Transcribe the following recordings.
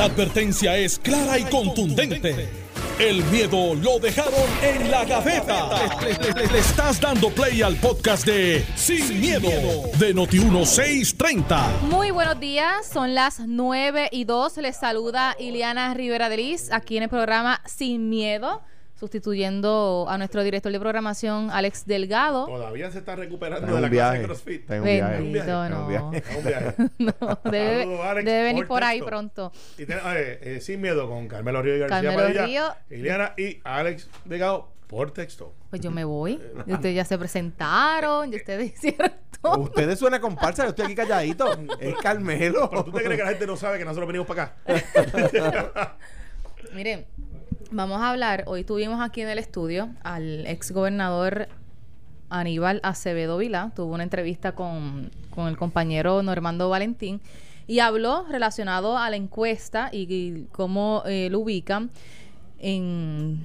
La advertencia es clara y contundente. El miedo lo dejaron en la gaveta. Le, estás dando play al podcast de Sin, miedo, de Noti1630. Muy buenos días, son las 9 y 2. Les saluda Ileana Rivera de aquí en el programa Sin Miedo sustituyendo a nuestro director de programación, Alex Delgado. Todavía se está recuperando de la clase de CrossFit. Bendito, no. no, debe, debe venir por ahí pronto. Y ten, eh, sin miedo con Carmelo Río y García Carmelo Río. Iliana y Alex Delgado por texto. Pues yo me voy. Y ustedes ya se presentaron, y ustedes hicieron todo. Ustedes suena comparsa, yo estoy aquí calladito. Es Carmelo. Pero tú te crees que la gente no sabe que nosotros venimos para acá. Miren, Vamos a hablar, hoy tuvimos aquí en el estudio al ex gobernador Aníbal Acevedo Vila, tuvo una entrevista con, el compañero Normando Valentín y habló relacionado a la encuesta y, cómo eh, lo ubican en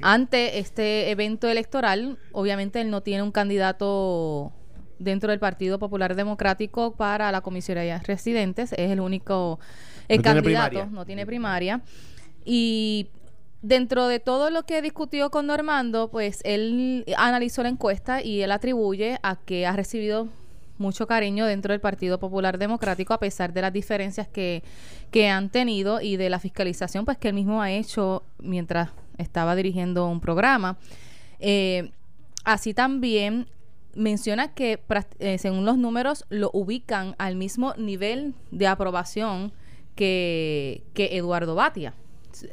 ante este evento electoral. Obviamente él no tiene un candidato dentro del Partido Popular Democrático para la comisaría de residentes, es el único candidato, no tiene primaria. Y Dentro de todo lo que discutió con Normando, pues él analizó la encuesta y él atribuye a que ha recibido mucho cariño dentro del Partido Popular Democrático a pesar de las diferencias que, que han tenido y de la fiscalización pues que él mismo ha hecho mientras estaba dirigiendo un programa. Eh, así también menciona que eh, según los números lo ubican al mismo nivel de aprobación que, que Eduardo Batia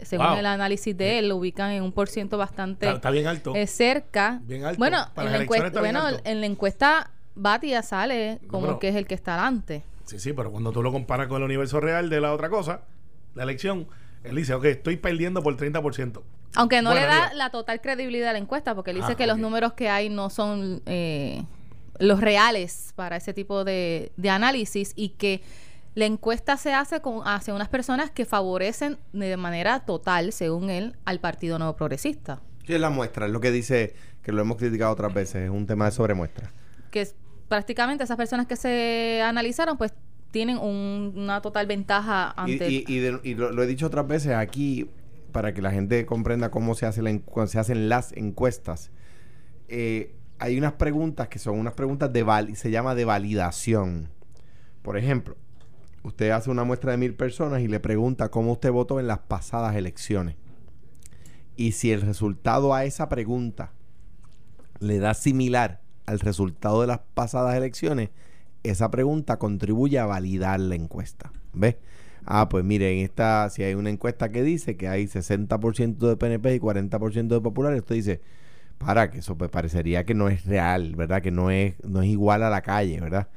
según el análisis de él, lo ubican en un por ciento bastante está, bien alto. Eh, cerca. Bien alto. Bueno, en la, encuesta, bueno en la encuesta Batia sale como que es el que está adelante. Sí, sí, pero cuando tú lo comparas con el universo real de la otra cosa, la elección, él dice, ok, estoy perdiendo por 30%. Aunque no le da la total credibilidad a la encuesta, porque él dice ah, que los números que hay no son eh, los reales para ese tipo de, de análisis y que la encuesta se hace con, hacia unas personas que favorecen de manera total, según él, al Partido Nuevo Progresista. ¿Qué es la muestra? Es lo que dice, que lo hemos criticado otras veces, es un tema de sobremuestra. Que es, prácticamente esas personas que se analizaron, pues tienen una total ventaja ante... Y, y, lo, he dicho otras veces aquí, para que la gente comprenda cómo se, hace la, se hacen las encuestas. Eh, hay unas preguntas que son unas preguntas de val se llama de validación. Por ejemplo, usted hace una muestra de mil personas y le pregunta cómo usted votó en las pasadas elecciones. Y si el resultado a esa pregunta le da similar al resultado de las pasadas elecciones, esa pregunta contribuye a validar la encuesta. ¿Ves? Ah, pues mire, en esta, si hay una encuesta que dice que hay 60% de PNP y 40% de populares, usted dice, para, que eso pues parecería que no es real, ¿verdad? Que no es, no es igual a la calle, ¿verdad?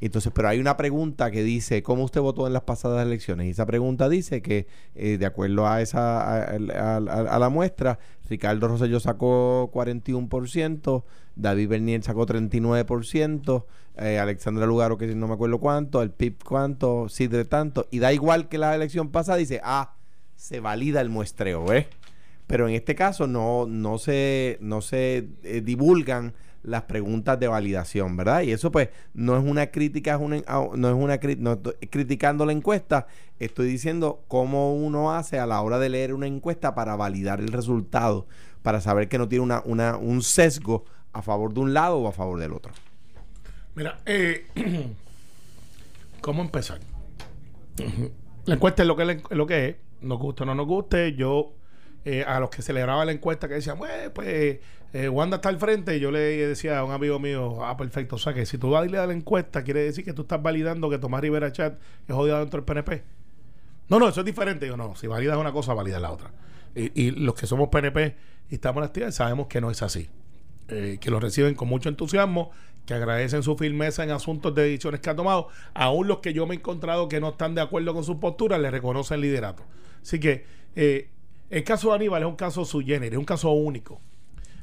Entonces, pero hay una pregunta que dice, ¿cómo usted votó en las pasadas elecciones? Y esa pregunta dice que, eh, de acuerdo a esa a, la muestra, Ricardo Rosselló sacó 41%, David Bernier sacó 39%, eh, Alexandra Lugaro, que no me acuerdo cuánto, el PIB cuánto, de tanto, y da igual que la elección pasada, dice, ah, se valida el muestreo, ¿ves? Pero en este caso no, no se, no se eh, divulgan las preguntas de validación, ¿verdad? Y eso pues no es una crítica, es una, no es una no criticando la encuesta, estoy diciendo cómo uno hace a la hora de leer una encuesta para validar el resultado, para saber que no tiene una, una, un sesgo a favor de un lado o a favor del otro. Mira, eh, ¿cómo empezar? La encuesta es lo que, lo que es, nos guste o no nos guste, yo eh, a los que celebraba la encuesta que decían, pues eh, Wanda está al frente y yo le decía a un amigo mío, ah, perfecto, o sea que si tú vas a darle a la encuesta, quiere decir que tú estás validando que Tomás Rivera Chat es jodido dentro del PNP. No, no, eso es diferente. Yo no, si validas una cosa, valida la otra. Y, los que somos PNP y estamos en la actividad sabemos que no es así. Eh, que lo reciben con mucho entusiasmo, que agradecen su firmeza en asuntos de decisiones que ha tomado. Aún los que yo me he encontrado que no están de acuerdo con su postura, le reconocen liderato. Así que el caso de Aníbal es un caso su género, es un caso único.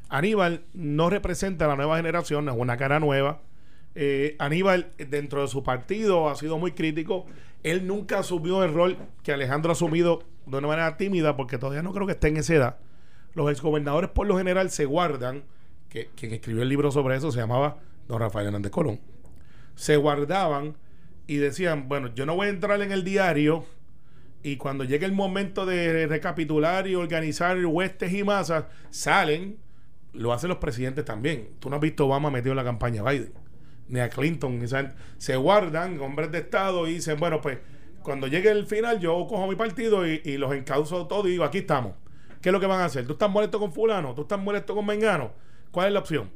Aníbal no representa a la nueva generación, es una cara nueva. Eh, Aníbal, dentro de su partido, ha sido muy crítico. Él nunca asumió el rol que Alejandro ha asumido de una manera tímida, porque todavía no creo que esté en esa edad. Los exgobernadores, por lo general, se guardan, que quien escribió el libro sobre eso se llamaba don Rafael Hernández Colón, se guardaban y decían, bueno, yo no voy a entrar en el diario Y cuando llega el momento de recapitular y organizar huestes y masas, salen, lo hacen los presidentes también. Tú no has visto Obama metido en la campaña Biden, ni a Clinton, ni se guardan hombres de Estado y dicen, bueno, pues cuando llegue el final yo cojo mi partido y, y los encauzo todos y digo, aquí estamos. ¿Qué es lo que van a hacer? ¿Tú estás molesto con fulano? ¿Tú estás molesto con Mengano? ¿Cuál es la opción?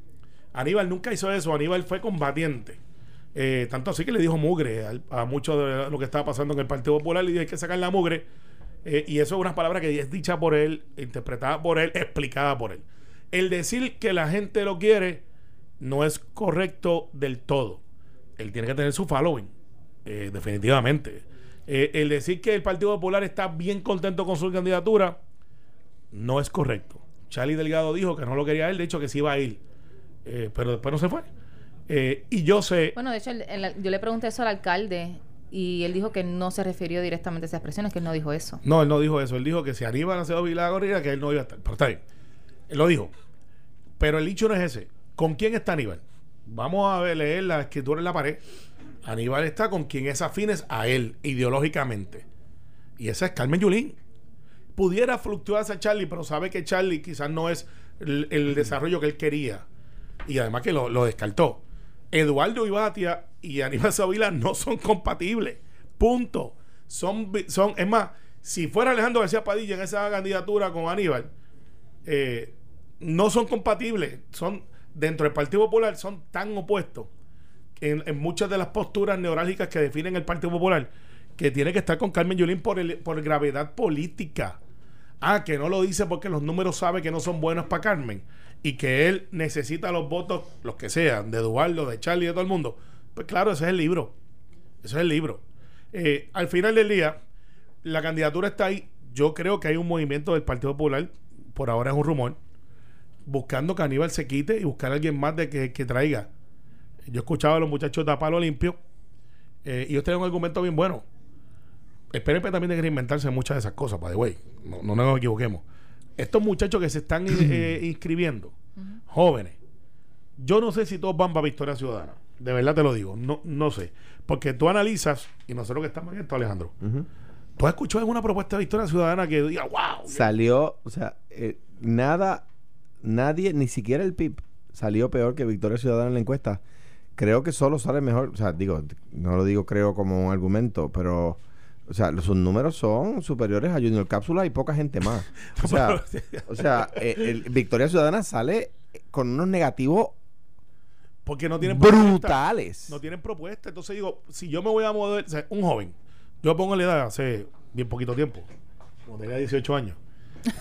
Aníbal nunca hizo eso, Aníbal fue combatiente. Eh, tanto así que le dijo mugre a, mucho de lo que estaba pasando en el Partido Popular y hay que sacar la mugre. Eh, y eso es una palabra que es dicha por él, interpretada por él, explicada por él. El decir que la gente lo quiere no es correcto del todo. Él tiene que tener su following, eh, definitivamente. El decir que el Partido Popular está bien contento con su candidatura no es correcto. Charlie Delgado dijo que no lo quería él, de hecho que sí iba a ir, pero después no se fue. Eh, y yo sé, Bueno, de hecho, el- el- yo le pregunté eso al alcalde y él dijo que no se refirió directamente a esas expresiones, que él no dijo eso. No, él no dijo eso. Él dijo que si Aníbal Acevedo Vilá corría, que él no iba a estar. Pero está bien. Él lo dijo. Pero el dicho no es ese. ¿Con quién está Aníbal? Vamos a ver, leer la escritura en la pared. Aníbal está con quien es afines a él ideológicamente. Y esa es Carmen Yulín. Pudiera fluctuarse a Charlie, pero sabe que Charlie quizás no es el, el desarrollo que él quería. Y además que lo, lo descartó. Eduardo Ibatia y Aníbal Savila no son compatibles. Punto. Son, son, es más, si fuera Alejandro García Padilla en esa candidatura con Aníbal, eh, no son compatibles. Son, dentro del Partido Popular, son tan opuestos en, en muchas de las posturas neurálgicas que definen el Partido Popular, que tiene que estar con Carmen Yulín por, el, por gravedad política. Ah, que no lo dice porque los números sabe que no son buenos para Carmen y que él necesita los votos, los que sean, de Eduardo, de Charlie, de todo el mundo. Pues claro, ese es el libro. Ese es el libro. Eh, al final del día, la candidatura está ahí. Yo creo que hay un movimiento del Partido Popular, por ahora es un rumor, buscando que Aníbal se quite y buscar a alguien más de que, que traiga. Yo escuchaba a los muchachos de Palo Limpio eh, y ellos tienen un argumento bien bueno. El PNP también tiene que reinventarse en muchas de esas cosas, by the way. No, no nos equivoquemos. Estos muchachos que se están eh, inscribiendo, jóvenes, yo no sé si todos van para Victoria Ciudadana. De verdad te lo digo. No, no sé. Porque tú analizas, y nosotros que estamos en esto, Alejandro, tú has escuchado alguna propuesta de Victoria Ciudadana que diga, wow. Salió, o sea, eh, nada, nadie, ni siquiera el PIB salió peor que Victoria Ciudadana en la encuesta. Creo que solo sale mejor, o sea, digo, no lo digo creo como un argumento, pero, o sea, sus números son superiores a Junior Cápsula y poca gente más. O sea, o sea eh, el Victoria Ciudadana sale con unos negativos Porque no tienen propuesta. brutales. No tienen propuesta. Entonces digo, si yo me voy a mover, o sea, un joven, yo pongo la edad hace bien poquito tiempo, cuando tenía 18 años.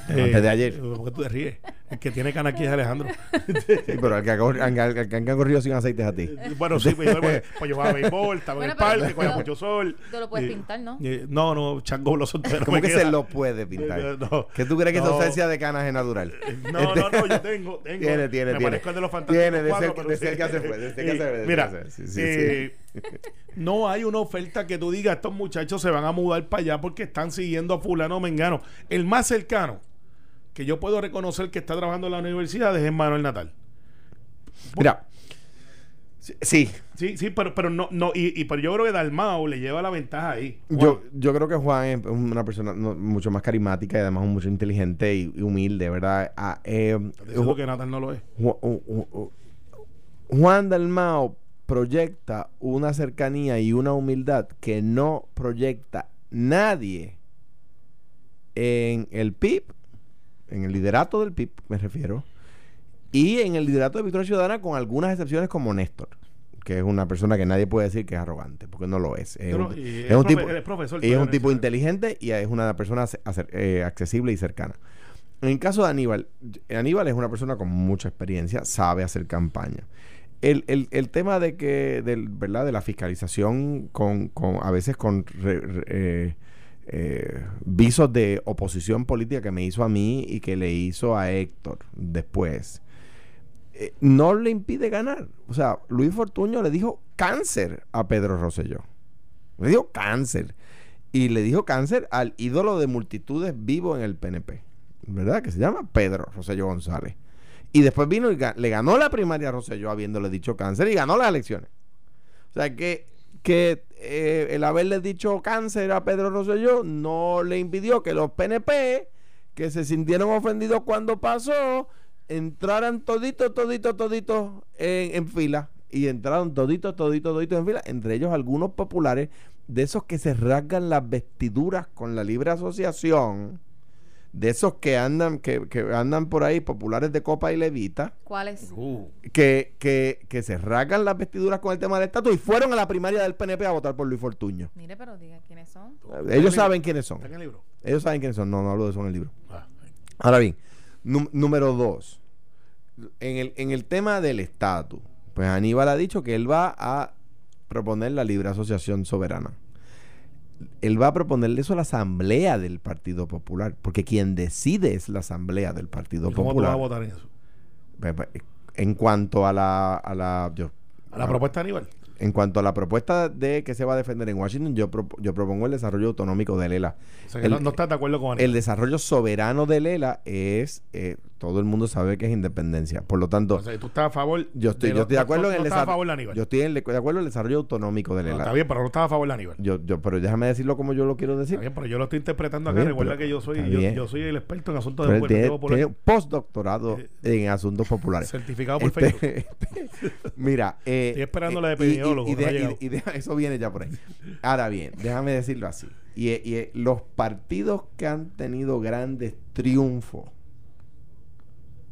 Eh, Antes de ayer. ¿Por qué tú te ríes? El que tiene cana aquí es Alejandro. Sí, pero el que al que han corrido sin aceite es a ti. bueno, sí, pues yo, pues, pues yo jugaba béisbol, estaba Bueno, en el parque, cogía pero- mucho sol. Tú lo puedes Eh, pintar, ¿no? eh, no, no, chango lo soltero. ¿Cómo que queda. se lo puede pintar? Eh, no. ¿Qué tú crees que esa No. ausencia de canas es natural? No, no, no, yo tengo, tengo. Tiene, tiene, me tiene. parezco al de los fantásticos Tiene, de cuatro, ser- pero de cerca se fue, de cerca se Mira, sí, sí, eh, no hay una oferta que tú digas, estos muchachos se van a mudar para allá porque están siguiendo a fulano mengano. El más cercano que yo puedo reconocer que está trabajando en la universidad es Manuel Natal. Mira, sí, Sí, sí, pero, pero no, no, y, y pero yo creo que Dalmao le lleva la ventaja ahí. yo, yo creo que Juan es una persona no, mucho más carismática y además mucho inteligente y, y humilde, ¿verdad? Ah, eh, que Natal no lo es. Ju- Ju- Ju- Juan Dalmao proyecta una cercanía y una humildad que no proyecta nadie en el PIB, en el liderato del PIB, me refiero, y en el liderato de Victoria Ciudadana, con algunas excepciones como Néstor, que es una persona que nadie puede decir que es arrogante, porque no lo es. Es un, no- y es un profe- tipo, es profesor es un inteligente y es una persona acer- eh, accesible y cercana. En el caso de Aníbal, Aníbal es una persona con mucha experiencia, sabe hacer campaña. El, el- el tema de que, del, ¿verdad? De la fiscalización con, con a veces con eh, eh, visos de oposición política que me hizo a mí y que le hizo a Héctor después, eh, no le impide ganar. O sea, Luis Fortuño le dijo cáncer a Pedro Rosselló. Le dijo cáncer. Y le dijo cáncer al ídolo de multitudes vivo en el PNP. ¿Verdad? Que se llama Pedro Rosselló González. Y después vino y le ganó la primaria a Rosselló habiéndole dicho cáncer y ganó las elecciones. O sea que que eh, el haberle dicho cáncer a Pedro Rosselló no le impidió que los PNP, que se sintieron ofendidos cuando pasó, entraran toditos, toditos, toditos en, en fila. Y entraron toditos, toditos, toditos en fila. Entre ellos algunos populares, de esos que se rasgan las vestiduras con la libre asociación. De esos que andan, que, que andan por ahí, populares de Copa y Levita ¿Cuáles? Uh, que, que, que se rasgan las vestiduras con el tema del estatus y fueron a la primaria del PNP a votar por Luis Fortuño. Mire, pero diga quiénes son. Ellos saben quiénes son. ¿Está en el libro? Ellos saben quiénes son. No, no hablo de eso en el libro. Ah, Ahora bien, nú- número dos. En el, en el tema del estatus, pues Aníbal ha dicho que él va a proponer la libre asociación soberana. Él va a proponerle eso a la asamblea del Partido Popular, porque quien decide es la asamblea del Partido ¿Y ¿Cómo tú Popular. vas a votar en eso? En cuanto a la, a la yo- ¿A la propuesta de Aníbal? En cuanto a la propuesta de que se va a defender en Washington, yo, yo propongo el desarrollo autonómico de Lela. O sea, que El- no, no estás de acuerdo con El Aníbal. desarrollo soberano de Lela es, eh, todo el mundo sabe que es independencia. Por lo tanto, O sea, tú estás a favor. yo estoy, de yo estoy de acuerdo no, en el no estás a favor de desarrollo. Yo estoy en- de acuerdo en el desarrollo autonómico de No, está bien, pero no estás a favor de Aníbal. yo, yo, pero déjame decirlo como yo lo quiero decir. Está bien, pero yo lo estoy interpretando Está acá. bien, Recuerda pero- que yo soy yo, yo soy el experto en asuntos Pero de tiene, Popular. tiene postdoctorado Eh, en asuntos populares. Certificado por Este- Facebook. mira, eh, Estoy esperando eh, la de y- y- y no y- eso viene ya por ahí. Ahora bien, déjame decirlo así. Y, eh, y, eh, los partidos que han tenido grandes triunfos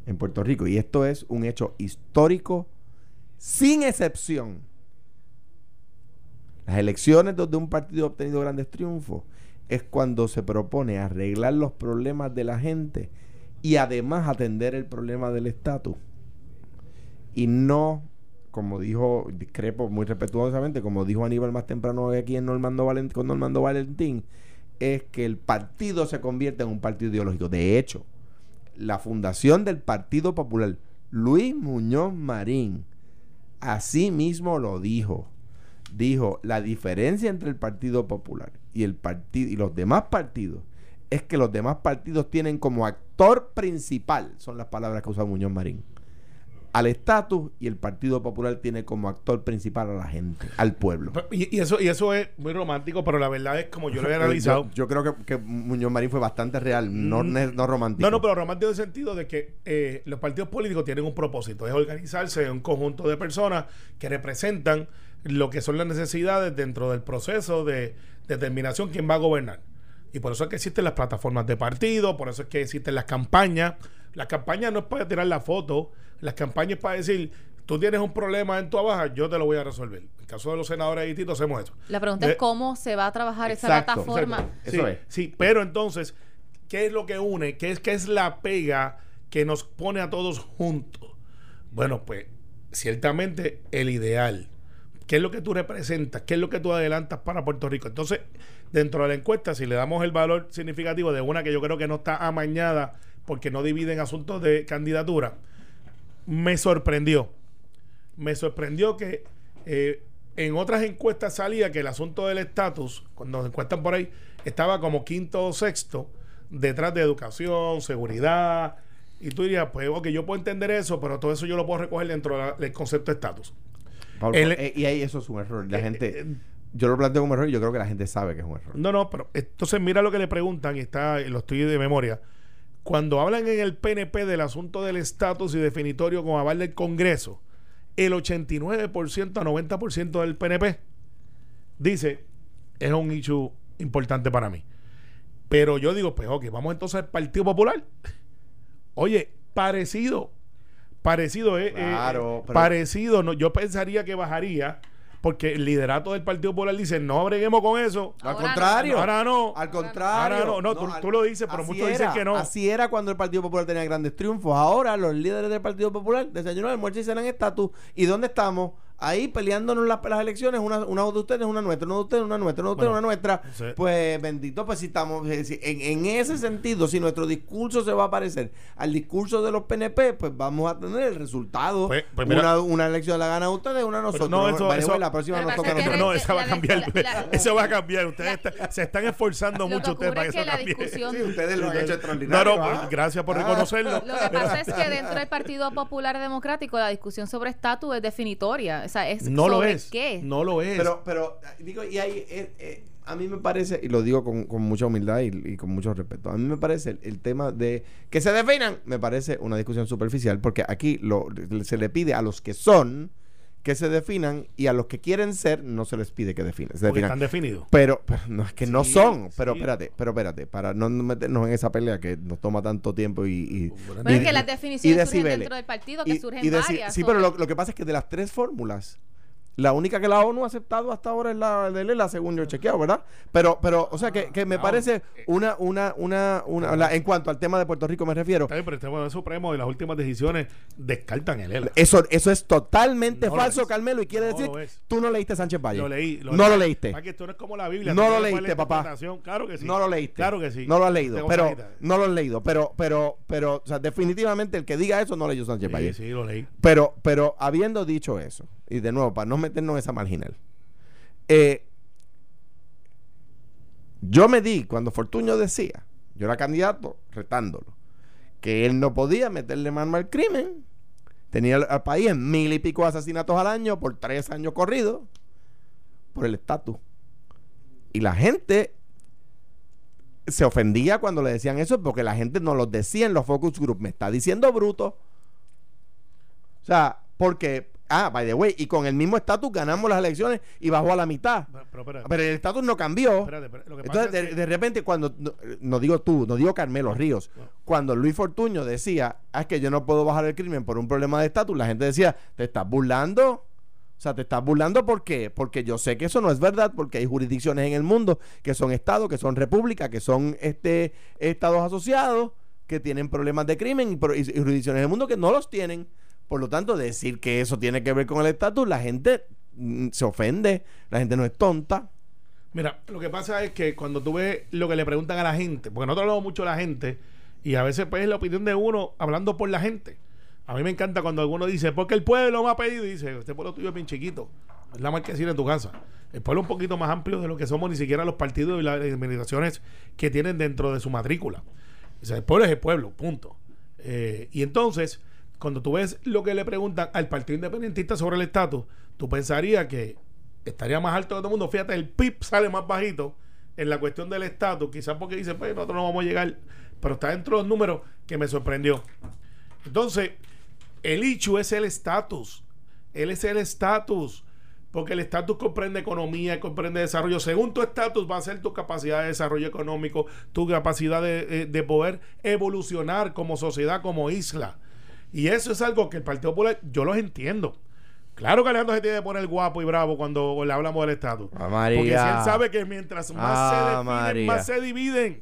en Puerto Rico, y esto es un hecho histórico sin excepción. Las elecciones donde un partido ha obtenido grandes triunfos es cuando se propone arreglar los problemas de la gente y además atender el problema del estatus. Y no, como dijo, discrepo muy respetuosamente, como dijo Aníbal más temprano aquí en Normando con Normando Valentín, es que el partido se convierte en un partido ideológico. De hecho, la fundación del Partido Popular, Luis Muñoz Marín, así mismo lo dijo. Dijo, la diferencia entre el Partido Popular y el y los demás partidos es que los demás partidos tienen como actor principal, son las palabras que usa Muñoz Marín, al estatus y el Partido Popular tiene como actor principal a la gente, al pueblo. Y, y eso, y eso es muy romántico, pero la verdad es como yo lo he analizado. Yo, yo creo que, que Muñoz Marín fue bastante real, no, Mm. no romántico. No, no, pero romántico en el sentido de que eh, los partidos políticos tienen un propósito, es organizarse en un conjunto de personas que representan lo que son las necesidades dentro del proceso de determinación quién va a gobernar. Y por eso es que existen las plataformas de partido, por eso es que existen las campañas. Las campañas no es para tirar la foto, las campañas para decir, tú tienes un problema en tu abaja, yo te lo voy a resolver. En el caso de los senadores distintos hacemos eso. La pregunta De- es cómo se va a trabajar esa plataforma. Exacto. Eso sí, es. Sí, pero entonces, ¿qué es lo que une? ¿Qué es, qué es la pega que nos pone a todos juntos? Bueno, pues, ciertamente el ideal. ¿Qué es lo que tú representas? ¿Qué es lo que tú adelantas para Puerto Rico? Entonces, dentro de la encuesta, si le damos el valor significativo de una que yo creo que no está amañada porque no dividen asuntos de candidatura, me sorprendió. Me sorprendió que eh, en otras encuestas salía que el asunto del estatus, cuando nos encuestan por ahí, estaba como quinto o sexto detrás de educación, seguridad. Y tú dirías, pues, ok, yo puedo entender eso, pero todo eso yo lo puedo recoger dentro de la- del concepto de estatus. Eh, y ahí eso es un error. La Eh, gente, yo lo planteo como error y yo creo que la gente sabe que es un error. No, no, pero entonces mira lo que le preguntan, y está, lo estoy de memoria. Cuando hablan en el PNP del asunto del estatus y definitorio con aval del Congreso, el 89% a 90% del PNP dice es un issue importante para mí. Pero yo digo, pues ok, vamos entonces al Partido Popular. Oye, parecido, parecido, eh, eh, Claro, pero- parecido, no, yo pensaría que bajaría, porque el liderato del Partido Popular dice, no breguemos con eso. Al no. contrario. Ahora no. Al contrario. Ahora no, no, tú- tú lo dices, pero muchos dicen que no. Así era cuando el Partido Popular tenía grandes triunfos. Ahora los líderes del Partido Popular desayunan, almuerzan y cenan estatus. ¿Y dónde estamos? Ahí peleándonos las, las elecciones, una, una de ustedes, una nuestra, una de ustedes, una nuestra, una de ustedes, Bueno, una nuestra. sí. Pues bendito, pues si estamos, eh, si- en, en ese sentido, si nuestro discurso se va a parecer al discurso de los PNP, pues vamos a tener el resultado. Pues- pues mira- una, una elección la gana ustedes, una nosotros. no, eso- la próxima nos toca a que No, nosotros. no, esa va a cambiar. la- la- eso va a cambiar. Ustedes está- se están esforzando mucho ustedes para que eso cambie. discusión Sí, ustedes lo han hecho extraordinario. no, ¿ah? pues, gracias por Ah. reconocerlo. Lo que pasa es que dentro del Partido Popular Democrático la discusión sobre estatus es definitoria. O sea, es No lo es. qué. No lo es. Pero, pero, digo, y ahí, eh, eh, a mí me parece, y lo digo con, con mucha humildad y, y con mucho respeto, a mí me parece el, el tema de que se definan, me parece una discusión superficial, porque aquí lo, se le pide a los que son que se definan y a los que quieren ser no se les pide que definan. Se definan. están definidos. Pero, pero no es que no son. Pero sí. espérate, pero espérate, para no meternos en esa pelea que nos toma tanto tiempo y. y Bueno, es que las definiciones surgen dentro del partido, que y- surgen varias. Sí, pero lo, lo que pasa es que de las tres fórmulas, la única que la ONU ha aceptado hasta ahora es la de Lela, según yo he chequeado, ¿verdad? Pero, pero, o sea, que, que me no. parece una, una, una, una, la- en cuanto al tema de Puerto Rico me refiero. Está bien, pero el Tribunal Supremo y las últimas decisiones descartan el ELA. Eso, eso es totalmente No lo falso. Carmelo, y quiere No decir, lo tú no leíste Sánchez Valle. Lo leí. no lo leíste. Ah, que esto no es como la Biblia. No lo leíste, papá. interpretación. Claro que sí. No lo leíste. Claro que sí. No lo has leído. Tengo Pero no lo has leído. Pero, pero, pero, o sea, definitivamente el que diga eso no leyó Sánchez Valle. Sí, sí, lo leí. Pero, pero habiendo dicho eso, y de nuevo, para no meternos en esa marginal, eh, yo me di cuando Fortuño decía, yo era candidato retándolo, que él no podía meterle mano al crimen, tenía al, país en mil y pico asesinatos al año por tres años corridos, por el estatus. Y la gente se ofendía cuando le decían eso porque la gente no los decía en los focus group. Me está diciendo bruto. O sea, porque, ah, by the way, y con el mismo estatus ganamos las elecciones y bajó a la mitad. Pero, pero, espérate, Pero el estatus no cambió. espérate, espérate. Lo que pasa Entonces, es de, que- de repente, cuando, no, no digo tú, no digo Carmelo Ríos, No. cuando Luis Fortuño decía, ah, es que yo no puedo bajar el crimen por un problema de estatus, la gente decía, ¿te estás burlando? O sea, ¿te estás burlando por qué? Porque yo sé que eso no es verdad, porque hay jurisdicciones en el mundo que son estados, que son repúblicas, que son este estados asociados, que tienen problemas de crimen y, pro- y- y jurisdicciones en el mundo que no los tienen. Por lo tanto, decir que eso tiene que ver con el estatus, la gente mm, se ofende, la gente no es tonta. Mira, lo que pasa es que cuando tú ves lo que le preguntan a la gente, porque nosotros hablamos mucho de la gente, y a veces pues es la opinión de uno hablando por la gente. A mí me encanta cuando alguno dice, porque el pueblo me ha pedido, y dice, este pueblo tuyo es bien chiquito, es la marquesina de tu casa. El pueblo un poquito más amplio de lo que somos ni siquiera los partidos y las administraciones que tienen dentro de su matrícula. O sea, el pueblo es el pueblo, punto. Eh, y entonces, cuando tú ves lo que le preguntan al Partido Independentista sobre el estatus, tú pensarías que estaría más alto que todo el mundo. Fíjate, el PIB sale más bajito en la cuestión del estatus, quizás porque dice, pues nosotros no vamos a llegar, pero está dentro de los números que me sorprendió. Entonces, el hecho es el estatus. Él es el estatus. Porque el estatus comprende economía, comprende desarrollo. Según tu estatus va a ser tu capacidad de desarrollo económico, tu capacidad de, eh, de poder evolucionar como sociedad, como isla. Y eso es algo que el Partido Popular, yo los entiendo. Claro que Alejandro se tiene que poner guapo y bravo cuando le hablamos del estatus. Ah. Porque si él sabe que mientras más se Ah, definen, María. más se dividen.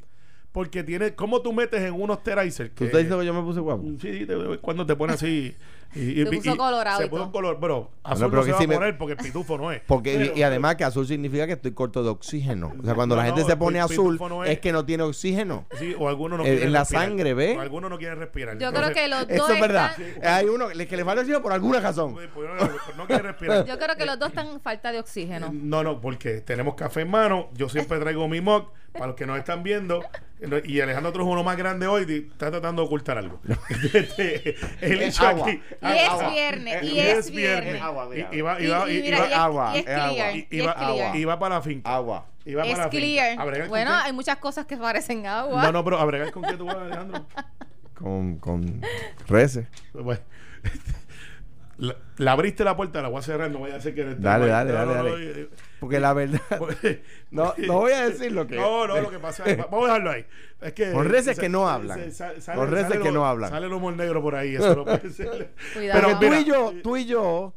Porque tiene, ¿cómo tú metes en unos Teraiser? ¿Tú estás diciendo que yo me puse guapo? Sí, te- cuando te pone así. Y, y- Se puso y- colorado Se puso un color. Pero azul pero no se va sí a me- poner porque el pitufo no es. Porque, y- Pero- y, además que azul significa que estoy corto de oxígeno. O sea, cuando No, la gente no, se pone azul no es. es. que no tiene oxígeno. Sí, o algunos no En- en la respirar. sangre, ¿ve? O algunos no quieren respirar. Yo Entonces, creo que los dos Eso es verdad. están... Hay uno que le falta oxígeno por alguna razón. pues, pues, no, no quiere respirar. Yo creo que los dos están en falta de oxígeno. No, no, porque tenemos café en mano. Yo siempre traigo mi mug para los que nos están viendo. Y Alejandro trajo uno más grande hoy está tratando de ocultar algo. Este, el Es hecho agua. aquí. Y es viernes, y es es viernes. viernes. Agua, va para la finca. Agua. Y va Es para la finca. clear. ¿A bregar con Bueno, hay muchas cosas que parecen agua. No, no, pero a bregar con qué tú vas, Alejandro. Con, con reces. Bueno, la, la abriste la puerta, la voy a cerrar, no vaya a ser que... Dale, dale, dale, dale. Eh, Porque la verdad. porque- No, no voy a decir lo que. No, no, lo que pasa es... Vamos a dejarlo ahí. Es que, Con reces que no hablan. sale- Con reces que lo- no hablan. Sale el humor negro por ahí, eso no puede ser. Cuidado. Pero tú y yo, tú y yo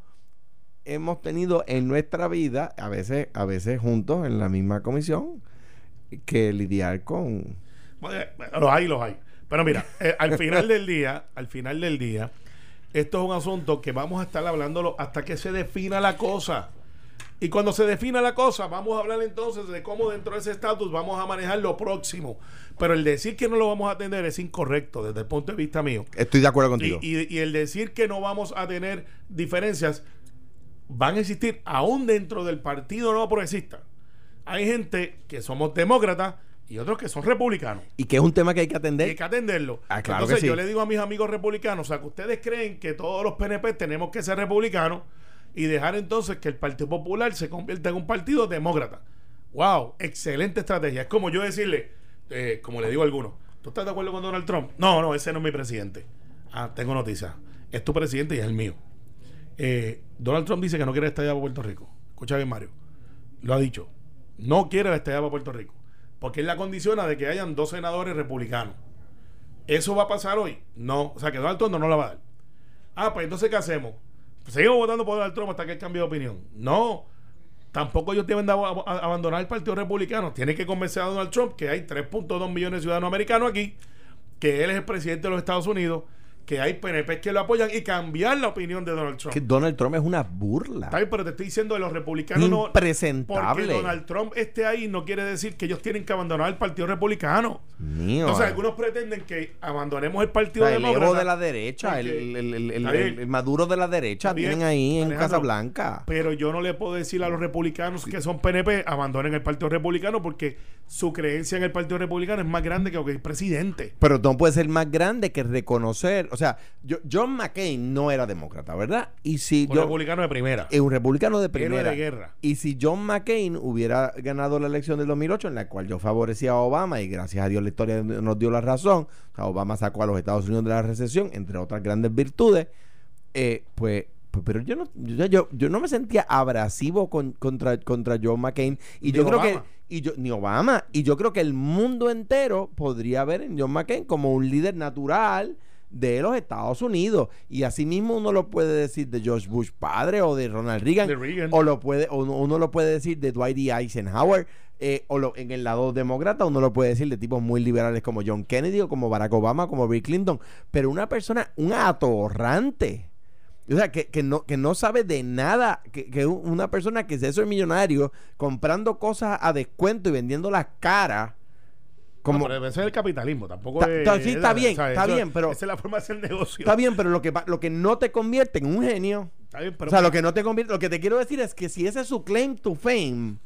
hemos tenido en nuestra vida, a veces, a veces juntos en la misma comisión, que lidiar con. Bueno, Los hay, los hay. Pero mira, eh, al final del día, al final del día, esto es un asunto que vamos a estar hablándolo hasta que se defina la cosa. Y cuando se defina la cosa, vamos a hablar entonces de cómo dentro de ese estatus vamos a manejar lo próximo. Pero el decir que no lo vamos a atender es incorrecto desde el punto de vista mío. Estoy de acuerdo contigo. y- y el decir que no vamos a tener diferencias van a existir aún dentro del partido no progresista. Hay gente que somos demócratas y otros que son republicanos. Y que es un tema que hay que Y hay atender. que atenderlo. Ah, claro Entonces que sí. yo le digo a mis amigos republicanos, o sea, que ustedes creen que todos los PNP tenemos que ser republicanos y dejar entonces que el Partido Popular se convierta en un partido demócrata. ¡Wow! Excelente estrategia. Es como yo decirle, eh, como le digo a algunos, ¿tú estás de acuerdo con Donald Trump? No, no, ese no es mi presidente. Ah, tengo noticias. Es tu presidente y es el mío. Eh, Donald Trump dice que no quiere estallar para Puerto Rico. Escucha bien, Mario. Lo ha dicho. No quiere estallar para Puerto Rico. Porque él la condiciona de que hayan dos senadores republicanos. ¿Eso va a pasar hoy? No. O sea, que Donald Trump no, la va a dar. Ah, pues entonces, ¿qué hacemos? ¿Seguimos votando por Donald Trump hasta que él cambie de opinión? No. Tampoco ellos deben de abandonar el Partido Republicano. Tienen que convencer a Donald Trump que hay 3.2 millones de ciudadanos americanos aquí, que él es el presidente de los Estados Unidos que hay PNP que lo apoyan y cambiar la opinión de Donald Trump. Que Donald Trump es una burla. Está bien, pero te estoy diciendo de los republicanos no. Impresentable. Porque Donald Trump esté ahí no quiere decir que ellos tienen que abandonar el Partido Republicano. Mío. Entonces, algunos pretenden que abandonemos el Partido El ego de la derecha, el, maduro de la derecha, tienen ahí en Casablanca. Pero yo no le puedo decir a los republicanos que son PNP, abandonen el Partido Republicano porque su creencia en el Partido Republicano es más grande que el presidente. Pero no puede ser más grande que reconocer o sea, John McCain no era demócrata, ¿verdad? Y si un republicano de primera. Es un republicano de primera. de guerra. Y si John McCain hubiera ganado la elección del 2008, en la cual yo favorecía a Obama, y gracias a Dios la historia nos dio la razón, o sea, Obama sacó a los Estados Unidos de la recesión, entre otras grandes virtudes, eh, pues pues, pero yo no yo, yo, no me sentía abrasivo contra, contra John McCain y yo creo que y yo ni Obama y yo creo que el mundo entero podría ver en John McCain como un líder natural de los Estados Unidos. Y así mismo uno lo puede decir de George Bush padre o de Ronald Reagan. O, lo puede, o uno, lo puede decir de Dwight D. Eisenhower. Eh, o lo, en el lado demócrata uno lo puede decir de tipos muy liberales como John Kennedy o como Barack Obama, como Bill Clinton. Pero una persona, un atorrante. O sea, que, que, no, que no sabe de nada, que, que una persona que se hizo millonario comprando cosas a descuento y vendiendo las caras como, ese es el capitalismo, tampoco es, Sí, está bien, está bien, pero... Esa es la forma de hacer negocio. Está bien, pero lo que, lo que no te convierte en un genio... Está bien, pero... O sea, lo que no te convierte... Lo que te quiero decir es que si ese es su claim to fame...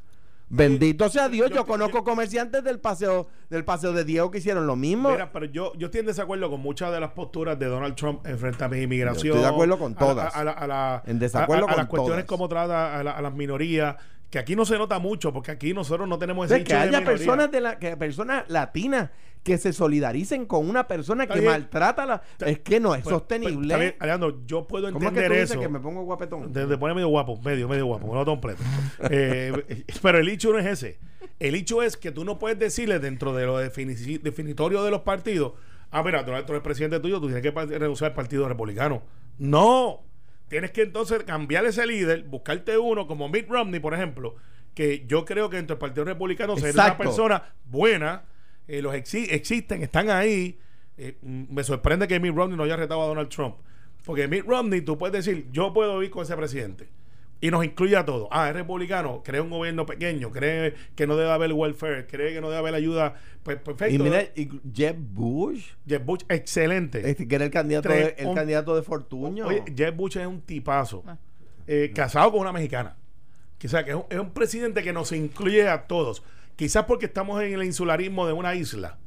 Bendito sea Dios, yo, conozco comerciantes del paseo del paseo de Diego que hicieron lo mismo. Mira, pero yo, yo estoy en desacuerdo con muchas de las posturas de Donald Trump en frente a mi inmigración. estoy de acuerdo con todas. A, la, en desacuerdo a, las cuestiones como trata a, las minorías que aquí no se nota mucho porque aquí nosotros no tenemos ese que haya personas de la que personas latinas que se solidaricen con una persona que maltrata la es que no es pues, sostenible. Pues, Alejandro yo puedo entender ¿Cómo es que eso. que me pongo guapetón de, pone medio guapo medio medio guapo no completo eh, pero el hecho no es ese. El hecho es que tú no puedes decirle dentro de lo definitorio de los partidos ah mira tú eres presidente tuyo tú tienes que renunciar al partido republicano no tienes que entonces cambiar ese líder, buscarte uno como Mitt Romney, por ejemplo, que yo creo que dentro del Partido Republicano es una persona buena, eh, los existen, están ahí. Eh, mm, me sorprende que Mitt Romney no haya retado a Donald Trump. Porque Mitt Romney, tú puedes decir, yo puedo ir con ese presidente y nos incluye a todos. Ah, es republicano, cree un gobierno pequeño, cree que no debe haber welfare, cree que no debe haber ayuda. Pues perfecto. Y mira, Jeb Bush. Jeb Bush, excelente. Este, que era el candidato, de, el candidato de Fortuño. Oye, Jeb Bush es un tipazo. Ah. Eh, casado con una mexicana. Quizás que es un, es un presidente que nos incluye a todos. Quizás porque estamos en el insularismo de una isla.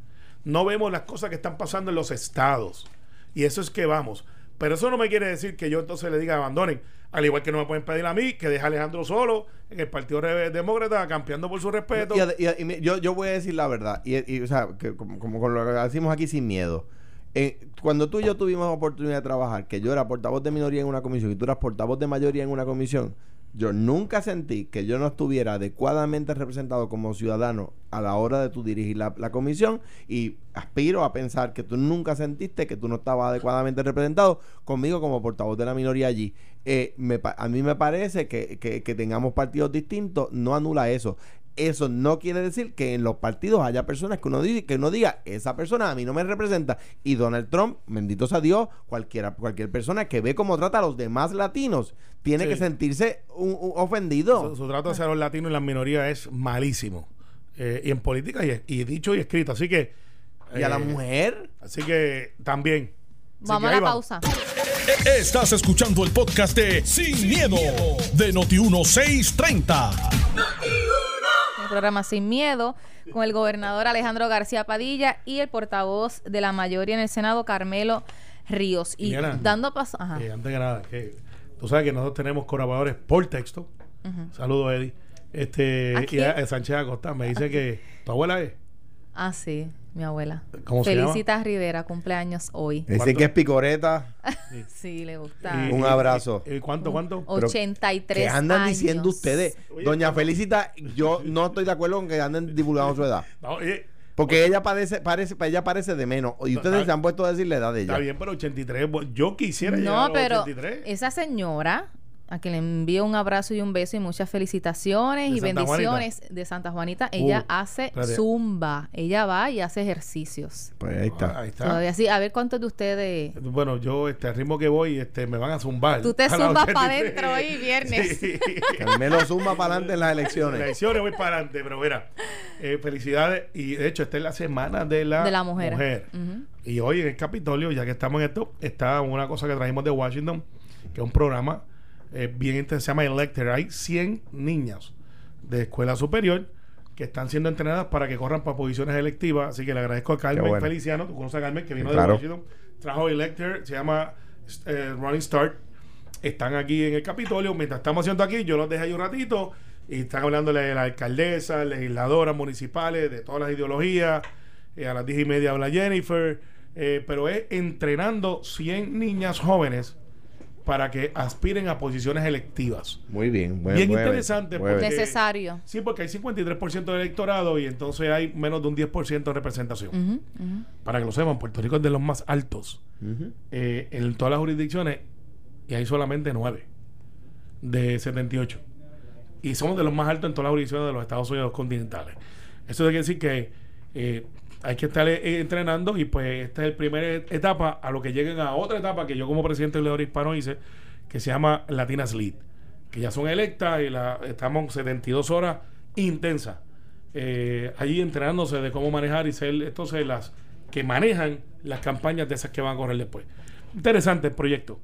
No vemos las cosas que están pasando en los estados. Y eso es que vamos. Pero eso no me quiere decir que yo entonces le diga abandonen. Al igual que no me pueden pedir a mí que deje a Alejandro solo en el Partido Demócrata, campeando por su respeto. Y, yo, yo, voy a decir la verdad, y, o sea, que como, como, lo decimos aquí sin miedo. Eh, cuando tú y yo tuvimos oportunidad de trabajar, que yo era portavoz de minoría en una comisión y tú eras portavoz de mayoría en una comisión, yo nunca sentí que yo no estuviera adecuadamente representado como ciudadano a la hora de tú dirigir la, comisión y aspiro a pensar que tú nunca sentiste que tú no estabas adecuadamente representado conmigo como portavoz de la minoría allí. Eh, a mí me parece que, que tengamos partidos distintos no anula eso eso no quiere decir que en los partidos haya personas que uno, diga, que uno diga, esa persona a mí no me representa. Y Donald Trump, bendito sea Dios, cualquiera, cualquier persona que ve cómo trata a los demás latinos, tiene que sentirse ofendido. Su, trato hacia los latinos y las minorías es malísimo. Eh, y en política y, dicho y escrito. Así que... ¿Y a la eh, mujer? Así que también. Vamos a la pausa. Estás escuchando el podcast de Sin, miedo, de Noti1630 programa Sin Miedo con el gobernador Alejandro García Padilla y el portavoz de la mayoría en el Senado, Carmelo Ríos. Y dando paso. Ajá. Eh, antes que nada, que Tú sabes que nosotros tenemos colaboradores por texto. Saludos, Eddie. Este, ¿A y a, a Sánchez Acosta me dice que tu abuela es. Ah, sí, mi abuela. ¿Cómo se Felicitas Rivera, cumpleaños hoy. Dice que es picoreta. Sí, le gusta. Y- Un abrazo. y- ¿Cuánto, cuánto? Pero, 83 ¿Qué andan años. diciendo ustedes? Oye, Doña pero- Felicita, yo no estoy de acuerdo con que anden divulgando su edad. No, oye, Porque ella parece, parece, ella parece de menos. Y No, ustedes se han puesto a decir la edad de ella. está bien, pero 83. bu- Yo quisiera llegar a No, los pero 83. esa señora, a quien le envío un abrazo y un beso y muchas felicitaciones De y Santa bendiciones de Santa Juanita, ella Uh, hace espérate. zumba. Ella va y hace ejercicios. Pues ahí está. Ah, Ahí está. Todavía sí. A ver cuántos de ustedes. Bueno, yo, este, al ritmo que voy, este, me van a zumbar. Tú te zumbas pa' 83. adentro hoy, viernes. Sí. Carmelo zumba para adelante en las En las elecciones. elecciones voy para adelante, pero mira, eh, felicidades. Y de hecho, esta es la semana de la, De la mujer. Y hoy en el Capitolio, ya que estamos en esto, está una cosa que trajimos de Washington, que es un programa eh, bien interesante, se llama Elected. Hay 100 niñas de escuela superior que están siendo entrenadas para que corran para posiciones electivas. Así que le agradezco a Carmen bueno. Feliciano, tú conoces a Carmen, que vino Claro. de Washington, trajo Elected, se llama eh, Running Start. Están aquí en el Capitolio. Mientras estamos haciendo aquí, yo los dejé ahí un ratito y están hablando de la alcaldesa, legisladoras municipales, de todas las ideologías. Eh, a las 10 y media habla Jennifer. eh, pero es entrenando 100 niñas jóvenes para que aspiren a posiciones electivas. Muy bien. buen- Bien buen- interesante, buen- porque- Necesario. Sí, porque hay 53% de electorado y entonces hay menos de un 10% de representación. Para que lo sepan, Puerto Rico es de los más altos eh, en todas las jurisdicciones y hay solamente 9 de 78. Y somos de los más altos en todas las jurisdicciones de los Estados Unidos continentales. Eso quiere decir que eh, hay que estar eh, entrenando y pues esta es la primera etapa a lo que lleguen a otra etapa que yo como presidente del León Hispano hice, que se llama Latinas Lead, que ya son electas y la, estamos 72 horas intensas eh, allí entrenándose de cómo manejar y ser entonces las que manejan las campañas de esas que van a correr después. Interesante el proyecto.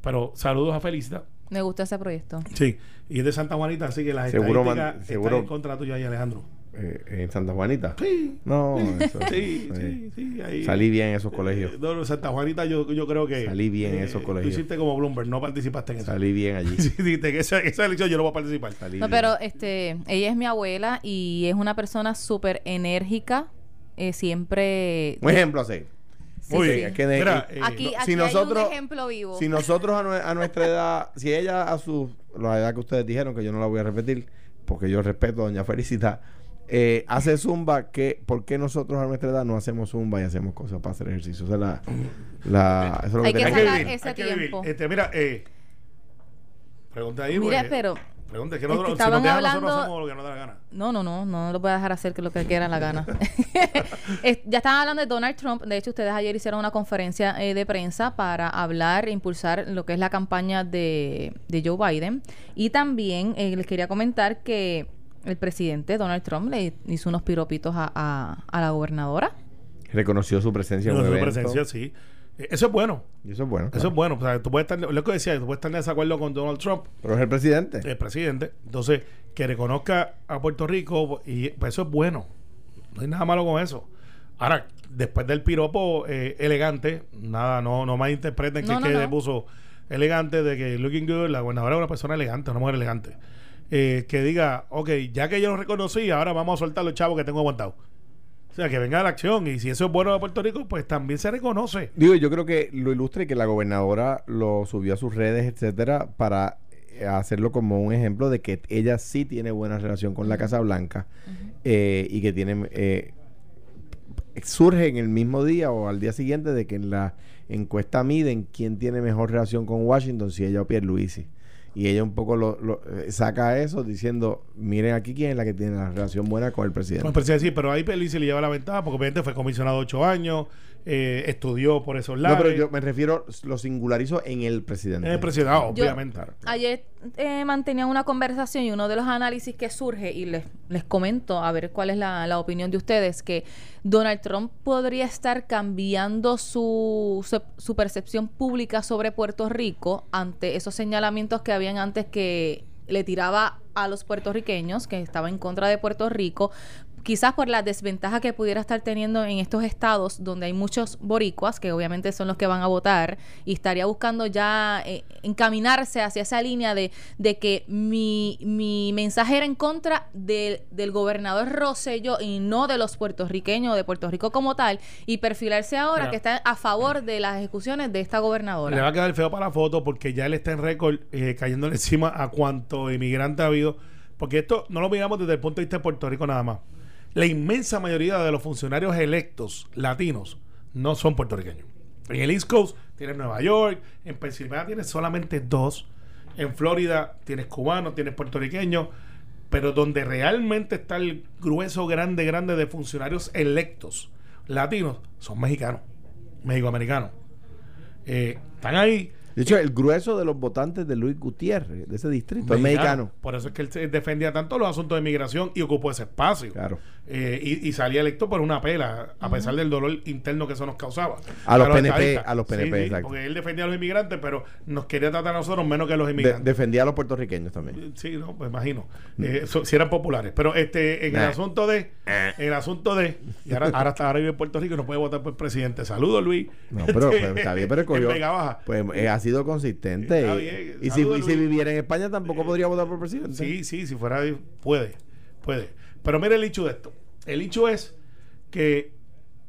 Pero saludos a Felicita. Me gustó ese proyecto. Sí, y es de Santa Juanita, así que las Seguro man- estadísticas seguro- están en contra tuya ahí, Alejandro. Eh, en Santa Juanita. Sí, No, eso- sí, eh, sí, sí. Ahí, Salí bien en esos colegios. Eh, no, no, Santa Juanita yo, yo creo que... Salí bien en esos Tú colegios. hiciste como Bloomberg, no participaste en eso. Salí bien allí. Sí, dijiste que esa, esa elección yo no voy a participar. Salí No, bien. pero este, ella es mi abuela y es una persona súper enérgica. eh, siempre. Un ejemplo así. Sí, Muy sí. bien. Es que de- Mira, eh, eh, Aquí, no, aquí si hay nosotros- un ejemplo vivo. Si nosotros a, a nuestra edad, si ella a su la edad que ustedes dijeron, que yo no la voy a repetir, porque yo respeto a doña Felicita, eh, hace zumba, que, ¿por qué nosotros a nuestra edad no hacemos zumba y hacemos cosas para hacer ejercicio? Esa es la, la- eso es lo Hay que hay tenemos que sacar vivir, ese hay que vivir. tiempo. Este, mira, eh, pregunta ahí. Mira, porque- pero. Pregunta, que no, Este, si estaban nos dejan, nosotros hablando- hacemos lo que nos da la gana. No, no, no, no lo voy a dejar hacer que lo que quiera la gana. Es- ya estaban hablando de Donald Trump. De hecho, ustedes ayer hicieron una conferencia eh, de prensa para hablar e impulsar lo que es la campaña de, de Joe Biden. Y también eh, les quería comentar que el presidente Donald Trump le hizo unos piropitos a, a- a la gobernadora. Reconoció su presencia en su evento. presencia, sí. Eh, Eso es bueno. Y eso es bueno. Eso es bueno. O sea, tú puedes estar, lo que decía, tú puedes estar en desacuerdo con Donald Trump, Pero es el presidente. el presidente. Entonces, que reconozca a Puerto Rico, y pues, eso es bueno. No hay nada malo con eso. Ahora, después del piropo eh, elegante, nada, no, no malinterpreten que No, es no, que no. le puso elegante, de que looking good, la gobernadora es una persona elegante, una mujer elegante. Eh, que diga, ok, ya que yo lo reconocí, ahora vamos a soltar los chavos que tengo aguantados. O sea, que venga la acción. Y si eso es bueno de Puerto Rico, pues también se reconoce. Digo, yo creo que lo ilustre que la gobernadora lo subió a sus redes, etcétera, para eh, hacerlo como un ejemplo de que ella sí tiene buena relación con la Casa Blanca eh, y que tiene eh, surge en el mismo día o al día siguiente de que en la encuesta miden quién tiene mejor relación con Washington, si ella o Pierluisi. Y ella un poco lo, lo, eh, saca eso diciendo, miren aquí quién es la que tiene la relación buena con el presidente. Con el presidente, sí, pero ahí Pelici le lleva la ventaja porque obviamente fue comisionado ocho años, eh, estudió por esos lados. no, pero yo me refiero, lo singularizo en el presidente. En el presidente, ah, obviamente. Ayer eh, mantenía una conversación y uno de los análisis que surge, y les, les comento a ver cuál es la, la opinión de ustedes, que Donald Trump podría estar cambiando su, su, su percepción pública sobre Puerto Rico ante esos señalamientos que habían antes que le tiraba a los puertorriqueños, que estaba en contra de Puerto Rico, quizás por la desventaja que pudiera estar teniendo en estos estados donde hay muchos boricuas, que obviamente son los que van a votar, y estaría buscando ya eh, encaminarse hacia esa línea de, de que mi, mi mensaje era en contra del gobernador Rosselló y no de los puertorriqueños, de Puerto Rico como tal, y perfilarse ahora que está a favor de las ejecuciones de esta gobernadora. Le va a quedar feo para la foto porque ya él está en récord eh, cayéndole encima a cuánto inmigrante ha habido. Porque esto no lo miramos desde el punto de vista de Puerto Rico nada más. La inmensa mayoría de los funcionarios electos latinos no son puertorriqueños. En el East Coast tienes Nueva York, en Pensilvania tienes solamente dos, en Florida tienes cubanos, tienes puertorriqueños, pero donde realmente está el grueso grande, grande de funcionarios electos latinos son mexicanos, mexicoamericanos. Eh, están ahí de hecho, el grueso de los votantes de Luis Gutiérrez, de ese distrito, es mexicano. Por eso es que él defendía tanto los asuntos de migración y ocupó ese espacio. Claro. Eh, y, salía electo por una pela, a pesar del dolor interno que eso nos causaba. A los, PNP, a los PNP, exacto. porque él defendía a los inmigrantes, pero nos quería tratar a nosotros menos que a los inmigrantes. defendía a los puertorriqueños también. Eh, sí, no, pues imagino. Mm. Eh, si eran populares. Pero este, en el asunto de, en el asunto de, y ahora, ahora, ahora vive en Puerto Rico y no puede votar por presidente. Saludos, Luis. No, pero pues, está bien, pero cogió, Pues ha sido consistente y, si, viviera en España tampoco podría votar por presidente. Sí, sí, si fuera, puede, puede. Pero mire el hecho de esto. El hecho es que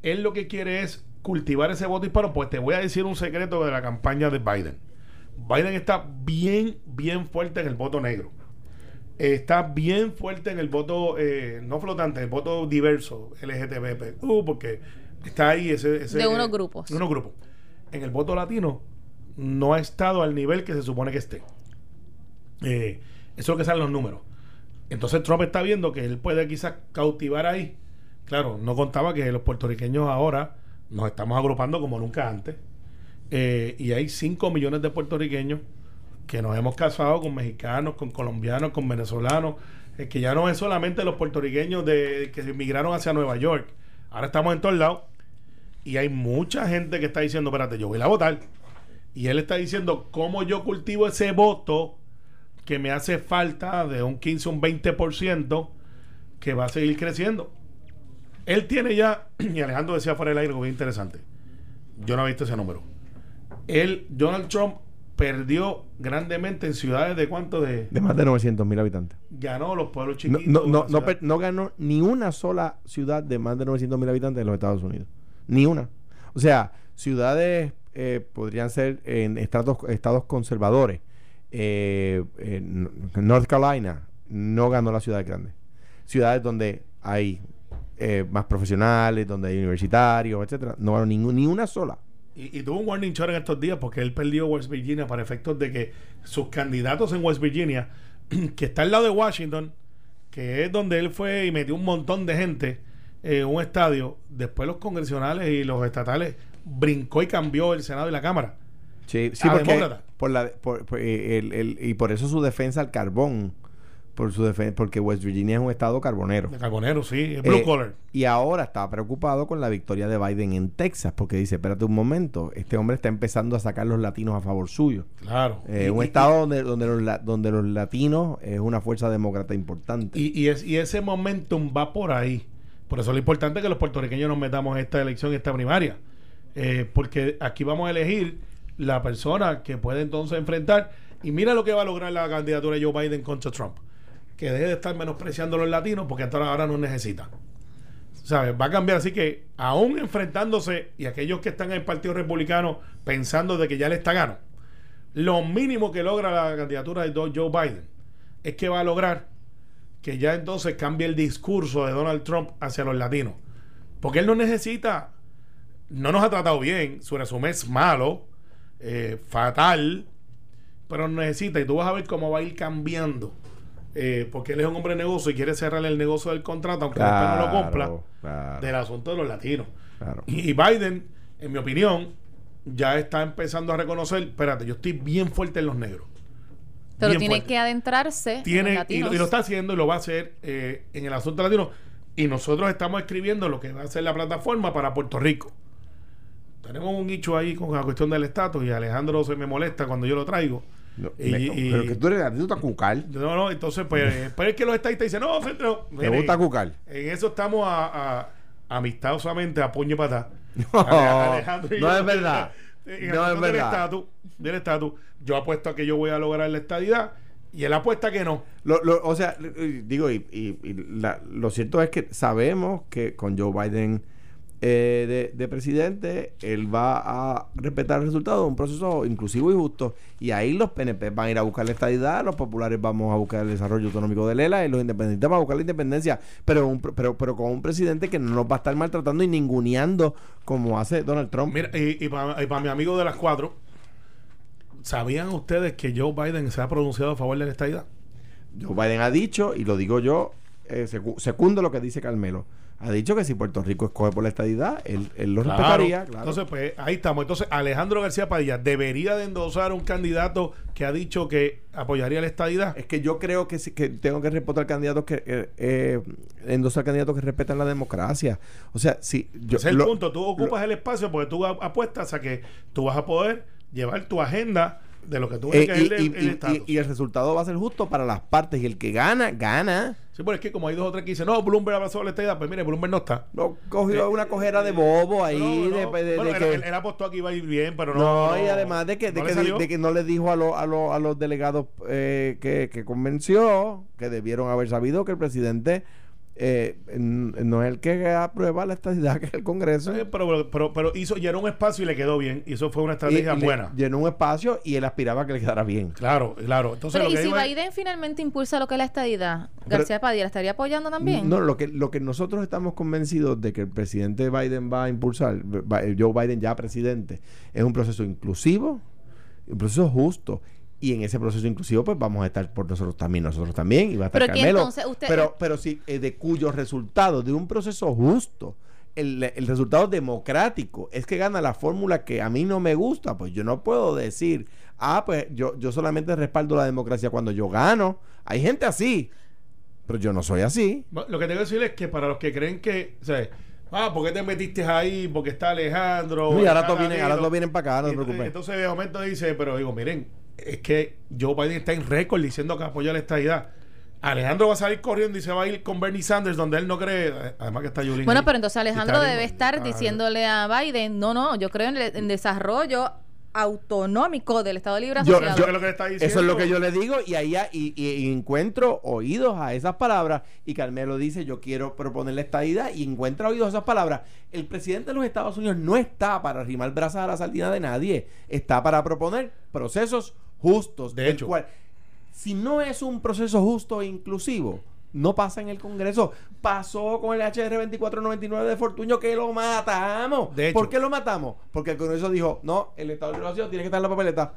él lo que quiere es cultivar ese voto hispano. Pues te voy a decir un secreto de la campaña de Biden. Biden está bien, bien fuerte en el voto negro. Está bien fuerte en el voto, eh, no flotante, el voto diverso, LGTB, uh, porque está ahí ese... ese de unos grupos. De unos grupos. En el voto latino no ha estado al nivel que se supone que esté. Eh, eso es lo que salen los números. Entonces Trump está viendo que él puede quizás cautivar ahí. Claro, no contaba que los puertorriqueños ahora nos estamos agrupando como nunca antes. Eh, y hay 5 millones de puertorriqueños que nos hemos casado con mexicanos, con colombianos, con venezolanos. Que ya no es solamente los puertorriqueños de, que emigraron hacia Nueva York. Ahora estamos en todos lados. Y hay mucha gente que está diciendo, espérate, yo voy a votar. Y él está diciendo cómo yo cultivo ese voto que me hace falta de un 15 un 20% que va a seguir creciendo. Él tiene ya, y Alejandro decía fuera del aire algo bien interesante. Yo no he visto ese número. Él, Donald Trump, perdió grandemente en ciudades de cuánto de... De más de 900 mil habitantes. Ganó los pueblos chiquitos. No, no, no, no, ganó ni una sola ciudad de más de 900 mil habitantes en los Estados Unidos. Ni una. O sea, ciudades eh, podrían ser en estados, estados conservadores. Eh, North Carolina no ganó la ciudad grande. Ciudades donde hay eh, más profesionales, donde hay universitarios, etcétera, no ganó ni una sola. Y, tuvo un warning shot en estos días porque él perdió West Virginia para efectos de que sus candidatos en West Virginia, que está al lado de Washington, que es donde él fue y metió un montón de gente en un estadio, después los congresionales y los estatales brincó y cambió el Senado y la Cámara. Sí, sí porque, por la, por, eh, el, el, y por eso su defensa al carbón. Por su defensa, porque West Virginia es un estado carbonero. De carbonero, sí, es blue eh, collar. Y ahora está preocupado con la victoria de Biden en Texas, porque dice, espérate un momento, este hombre está empezando a sacar los latinos a favor suyo. Claro. Eh, un estado donde, donde, los, donde los latinos es una fuerza demócrata importante. Y, y, es, y ese momentum va por ahí. Por eso es lo importante que los puertorriqueños nos metamos en esta elección, en esta primaria. Eh, porque aquí vamos a elegir la persona que puede entonces enfrentar. Y mira lo que va a lograr la candidatura de Joe Biden contra Trump. Que deje de estar menospreciando a los latinos porque hasta ahora no necesita. ¿Sabes? Va a cambiar. Así que, aún enfrentándose y aquellos que están en el Partido Republicano pensando de que ya le está gano, lo mínimo que logra la candidatura de Joe Biden es que va a lograr que ya entonces cambie el discurso de Donald Trump hacia los latinos. Porque él no necesita no nos ha tratado bien, su resumen es malo, eh, fatal, pero necesita, y tú vas a ver cómo va a ir cambiando. Eh, porque él es un hombre de negocio y quiere cerrar el negocio del contrato, aunque después no lo compra, del asunto de los latinos. Y, Biden, en mi opinión, ya está empezando a reconocer, espérate, yo estoy bien fuerte en los negros. Pero tiene que adentrarse tiene, en los y, lo, y, lo, está haciendo y lo va a hacer eh, en el asunto latino. Y nosotros estamos escribiendo lo que va a ser la plataforma para Puerto Rico tenemos un nicho ahí con la cuestión del estatus y Alejandro se me molesta cuando yo lo traigo. No, Y- me- y- pero que tú eres, a te gusta cucar. No, no, entonces, pues, pues es que los estadistas dicen, no. Te mire, gusta cucar. En eso estamos a, a- amistosamente a puño y patá. No, Ale- Alejandro y no yo, es verdad. en No es asunto del verdad. estatus, del estatus, yo apuesto a que yo voy a lograr la estadidad y él apuesta que no. Lo- lo- o sea, eh, digo, y, y- y la- lo cierto es que sabemos que con Joe Biden eh, de, de presidente, él va a respetar el resultado de un proceso inclusivo y justo. Y ahí los PNP van a ir a buscar la estadidad, los populares vamos a buscar el desarrollo autonómico de Lela y los independentistas van a buscar la independencia, pero, un- pero, pero con un presidente que no nos va a estar maltratando y ninguneando como hace Donald Trump. Mira, y, para mi amigo de las cuatro, ¿sabían ustedes que Joe Biden se ha pronunciado a favor de la estadidad? Joe Biden ha dicho, y lo digo yo, eh, secu- secundo lo que dice Carmelo, ha dicho que si Puerto Rico escoge por la estadidad, él, él lo respetaría. Claro. Entonces, pues ahí estamos. Entonces, Alejandro García Padilla debería de endosar un candidato que ha dicho que apoyaría la estadidad. es que yo creo que, sí- que tengo que respetar candidatos que eh, eh, endosar candidatos que respetan la democracia. O sea, si yo Ese es el lo- punto. Tú ocupas el espacio porque tú apuestas a que tú vas a poder llevar tu agenda de lo que tú eh, que y, el, el y- estatus. y- y el resultado va a ser justo para las partes y el que gana, gana. Sí, pero es que como hay dos o tres que dicen, no, Bloomberg abrazó la estadidad, pues mire, Bloomberg no está. No cogió Eh, una cojera de bobo ahí No, no. de, de- de Bueno, él, que- él- él apostó que iba a ir bien, pero no. No, y además de que, de, no que, de no le dijo a, lo- a, lo- a los delegados eh, que, que convenció que debieron haber sabido que el presidente eh, no es el que aprueba la estadidad, que es el Congreso. Sí, pero, pero, pero hizo, llenó un espacio y le quedó bien. Y eso fue una estrategia y le buena. llenó un espacio y él aspiraba a que le quedara bien. Claro, claro. Entonces, Pero, lo ¿y que si es- Biden finalmente impulsa lo que es la estadidad? Pero- ¿García Padilla la estaría apoyando también? No, lo que, lo que nosotros estamos convencidos de que el presidente Biden va a impulsar, Joe Biden ya presidente, es un proceso inclusivo, un proceso justo. Y en ese proceso inclusivo, pues vamos a estar por nosotros también, nosotros también, y va a estar Pero que Carmelo. entonces usted- pero, pero sí, eh, de cuyo resultado, de un proceso justo, el, el resultado democrático, es que gana la fórmula que a mí no me gusta, pues yo no puedo decir, ah, pues yo, yo solamente respaldo la democracia cuando yo gano. Hay gente así, pero yo no soy así. Bueno, Lo que tengo que decir es que para los que creen que, o sea, ah, ¿por qué te metiste ahí? Porque está Alejandro. No, y ahora todos vienen, ahora vienen para acá, no te preocupes. Entonces, de momento dice, pero digo, miren, es que Joe Biden está en récord diciendo que apoya la estadidad. Alejandro va a salir corriendo y se va a ir con Bernie Sanders, donde él no cree. Además que está Yulín. Bueno, ahí. pero entonces Alejandro debe estar Ah, diciéndole a Biden, no, no, yo creo en el, en desarrollo autonómico del Estado Libre Yo- Asociado. Eso es lo que le está diciendo. Eso es lo que yo le digo y ahí y, y- y encuentro oídos a esas palabras y Carmelo dice yo quiero proponer la estadidad y encuentra oídos a esas palabras. El presidente de los Estados Unidos no está para arrimar brazos a la sardina de nadie, está para proponer procesos justos. De hecho. cual, si no es un proceso justo e inclusivo, no pasa en el Congreso. Pasó con el HR 2499 de Fortuño que lo matamos. De hecho. ¿Por qué lo matamos? Porque el Congreso dijo, no, el Estado de Liberación tiene que estar en la papeleta.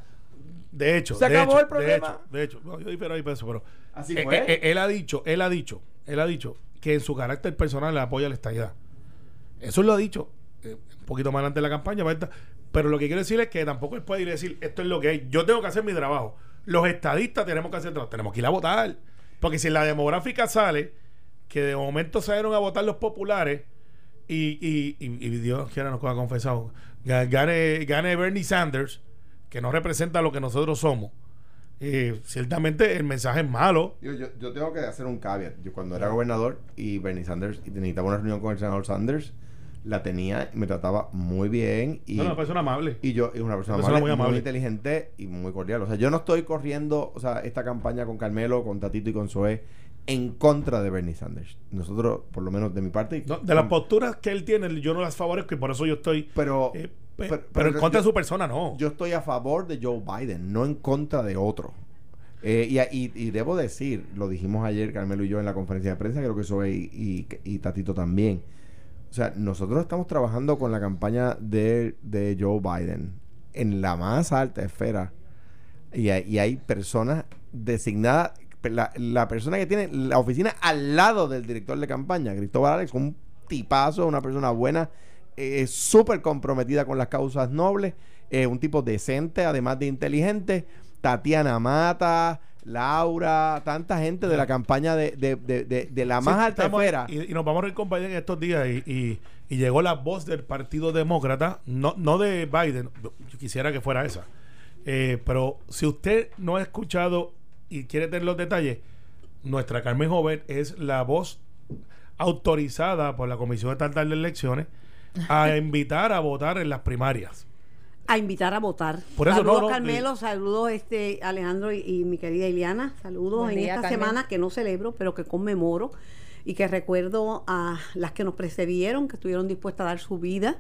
De hecho, Se de acabó hecho, el problema. De hecho, de hecho, no, yo difiero ahí por eso, pero Así eh, fue. eh, eh, él ha dicho, él ha dicho, él ha dicho que en su carácter personal le apoya la estadidad. Eso lo ha dicho eh, un poquito más adelante de la campaña. Pero lo que quiero decir es que tampoco él puede ir a decir esto es lo que hay. Yo tengo que hacer mi trabajo. Los estadistas tenemos que hacer trabajo. Tenemos que ir a votar. Porque si la demográfica sale que de momento salieron a votar los populares y, y, y, y Dios quiera nos ha confesado, ga- gane, gane Bernie Sanders, que no representa lo que nosotros somos. eh, ciertamente el mensaje es malo. Yo, yo, yo tengo que hacer un caveat. Yo cuando era gobernador y Bernie Sanders y necesitaba una reunión con el senador Sanders, la tenía y me trataba muy bien. Y, No, una persona amable. y yo es una persona, Una persona amable, muy muy, amable. inteligente y muy cordial. O sea, yo no estoy corriendo, o sea, esta campaña con Carmelo, con Tatito y con Zoe en contra de Bernie Sanders. Nosotros, por lo menos de mi parte, No, de las posturas que él tiene, yo no las favorezco y por eso yo estoy. pero, eh, pe- pero- pero, pero en contra yo- de su persona, no. yo estoy a favor de Joe Biden, no en contra de otro. Eh, y, y- y debo decir, lo dijimos ayer Carmelo y yo en la conferencia de prensa, creo que eso y, y Tatito también. O sea, nosotros estamos trabajando con la campaña de, de Joe Biden en la más alta esfera. Y hay, hay personas designadas, la, la persona que tiene la oficina al lado del director de campaña, Cristóbal Alex, un tipazo, una persona buena, eh, súper comprometida con las causas nobles, eh, un tipo decente, además de inteligente. Tatiana Mata, Laura, tanta gente de la campaña de, de, de, de- de la más Sí, alta estamos- esfera. Y, y nos vamos a reír con Biden estos días y, y- y llegó la voz del Partido Demócrata, no, no de Biden, yo quisiera que fuera esa, Eh, pero si usted no ha escuchado y quiere tener los detalles, nuestra Carmen Joven es la voz autorizada por la Comisión Estatal de Elecciones a invitar a votar en las primarias. A invitar a votar. Por eso, saludos no, no, Carmelo, eh. saludos este Alejandro y, y mi querida Iliana, saludos Buen en día, esta Carmen. semana que no celebro, pero que conmemoro y que recuerdo a las que nos precedieron, que estuvieron dispuestas a dar su vida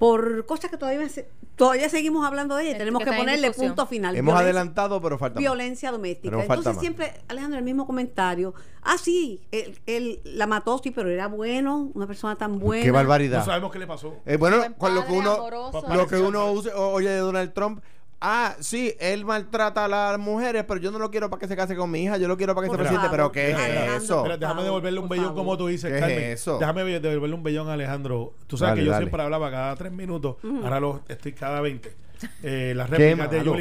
por cosas que todavía se- todavía seguimos hablando de ellas, Que tenemos que ponerle punto final. Hemos Violencia- adelantado, pero falta más. violencia doméstica. Pero falta Entonces más. siempre, Alejandro, el mismo comentario. Ah, sí, él, él la mató, sí, pero era bueno, una persona tan buena. Qué No barbaridad. sabemos qué le pasó. Eh, bueno, Buen con lo que uno, amoroso. lo que uno use- oye de Donald Trump. Ah, sí, él maltrata a las mujeres, pero yo no lo quiero para que se case con mi hija, yo lo quiero para que Por presidente. favor, Pero ¿qué es eso? Espera, déjame devolverle un bellón como tú dices, ¿Qué es Carmen. eso? Déjame devolverle un bellón a Alejandro. Tú sabes Dale, que yo dale. siempre hablaba cada tres minutos. Ahora lo estoy cada 20. Eh, las réplicas de malo.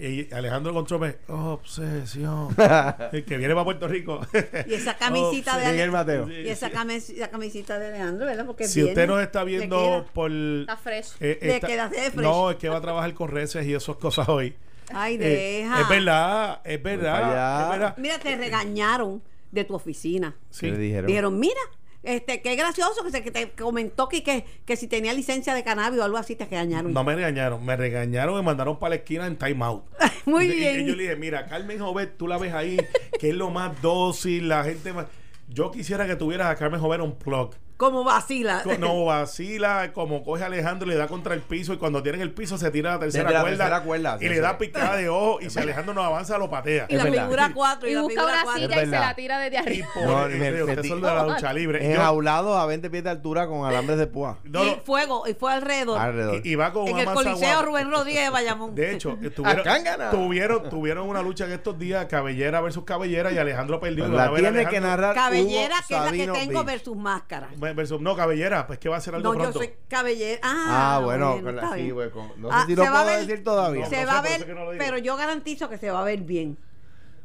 Y Alejandro Controme, obsesión. El que viene para Puerto Rico. Y esa camisita de Miguel Mateo. Y esa, camis- esa camisita de Alejandro, ¿verdad? Porque si viene, usted nos está le viendo queda. por. Está fresh. eh, Le está- queda de fresh. No, es que va a trabajar con reces y esas cosas hoy. Ay, Eh, deja. es verdad. Es verdad. Mira, te regañaron de tu oficina. Sí. ¿Qué le dijeron? Dijeron, mira, este, qué gracioso que, se, que te comentó que, que, que si tenía licencia de cannabis o algo así te regañaron. No me regañaron, me regañaron y me mandaron para la esquina en time out. Muy Y- y- bien. Y yo le dije, mira, Carmen Jovet, tú la ves ahí, que es lo más dócil, la gente más... Yo quisiera que tuvieras a Carmen Jovet un plug. Como vacila. No vacila, como coge a Alejandro y le da contra el piso y cuando tiene en el piso se tira a la tercera la cuerda, tercera cuerda, y sí, le sí. da picada de ojo y si Alejandro no avanza lo patea. y la Es figura 4 y, Y la busca figura una cuatro. silla y se la tira desde Y arriba. por No, el- me- me- de la lucha libre. Enjaulado a 20 pies de altura con alambres de púa. no, y fuego, y fue alrededor. Alrededor. y, y va con en una el masa Coliseo guapa. Rubén Rodríguez de Bayamón. De hecho, tuvieron, tuvieron, tuvieron una lucha en estos días, cabellera versus cabellera, y Alejandro perdió. y La ver a tiene que narrar Cabellera, que es la que tengo versus máscara. Versus- no, cabellera, pues que va a ser algo No, yo soy cabellera. Ah, Ah, bueno, con está la sí, bien. güey, con- No Ah, sé si lo se va a puedo ver- decir todavía. No, se no va a ver, pero yo garantizo que se va a ver bien.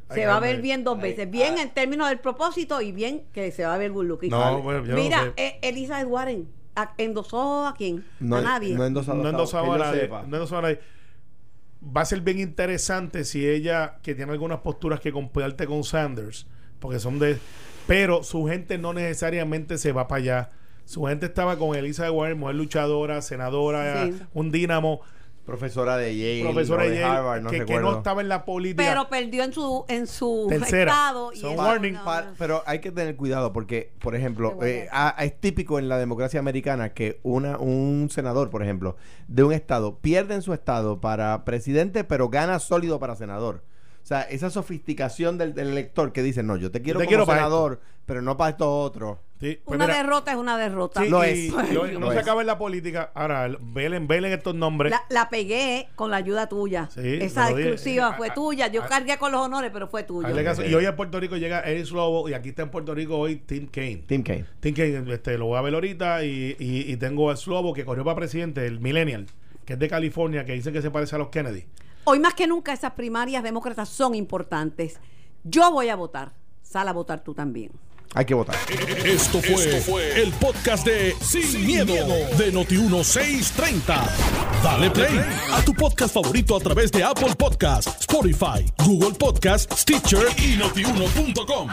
Ay, Se va a ver bien dos Ay, veces. Bien ah. en términos del propósito y bien que se va a ver good looking. No, bueno, yo no Mira, sé. eh, Elizabeth Warren, ¿a- ¿endosó a quién? No, a nadie. no endosado. no endosaba que a nadie, no endosaba a nadie. Va a ser bien interesante si ella, que tiene algunas posturas que comparte con Sanders, porque son de. Pero su gente no necesariamente se va para allá. Su gente estaba con Elizabeth Warren, mujer luchadora, senadora, Sí. un dínamo, Profesora de Yale, profesora de de Yale, Harvard, no que, no estaba en la política. pero perdió en su en su Tercera. estado. Y Son eso warning. no- pero hay que tener cuidado porque, por ejemplo, eh, es típico en la democracia americana que una, un senador, por ejemplo, de un estado pierde en su estado para presidente, pero gana sólido para senador. O sea, esa sofisticación del, del elector que dice, no, yo te quiero te como quiero para senador, pero no para esto otro. Sí, pues Una mira, derrota es una derrota. sí, Lo y es. lo- Lo no se es. acaba en la política. Ahora, velen, velen estos nombres. La, la pegué con la ayuda tuya. Sí, Esa te exclusiva Eh, fue a- tuya. Yo a- cargué con los honores, pero fue tuya. Y hoy en Puerto Rico llega Eric Lobo y aquí está en Puerto Rico hoy Tim Kaine. Tim Kaine. Tim Kaine, este, lo voy a ver ahorita y, y, y tengo a Slobo que corrió para presidente, el Millennial, que es de California, que dicen que se parece a los Kennedy. Hoy más que nunca esas primarias demócratas son importantes. Yo voy a votar. Sal a votar tú también. Hay que votar. Esto fue, el podcast de Sin, miedo, de Noti1630. Dale play a tu podcast favorito a través de Apple Podcasts, Spotify, Google Podcasts, Stitcher y notiuno.com.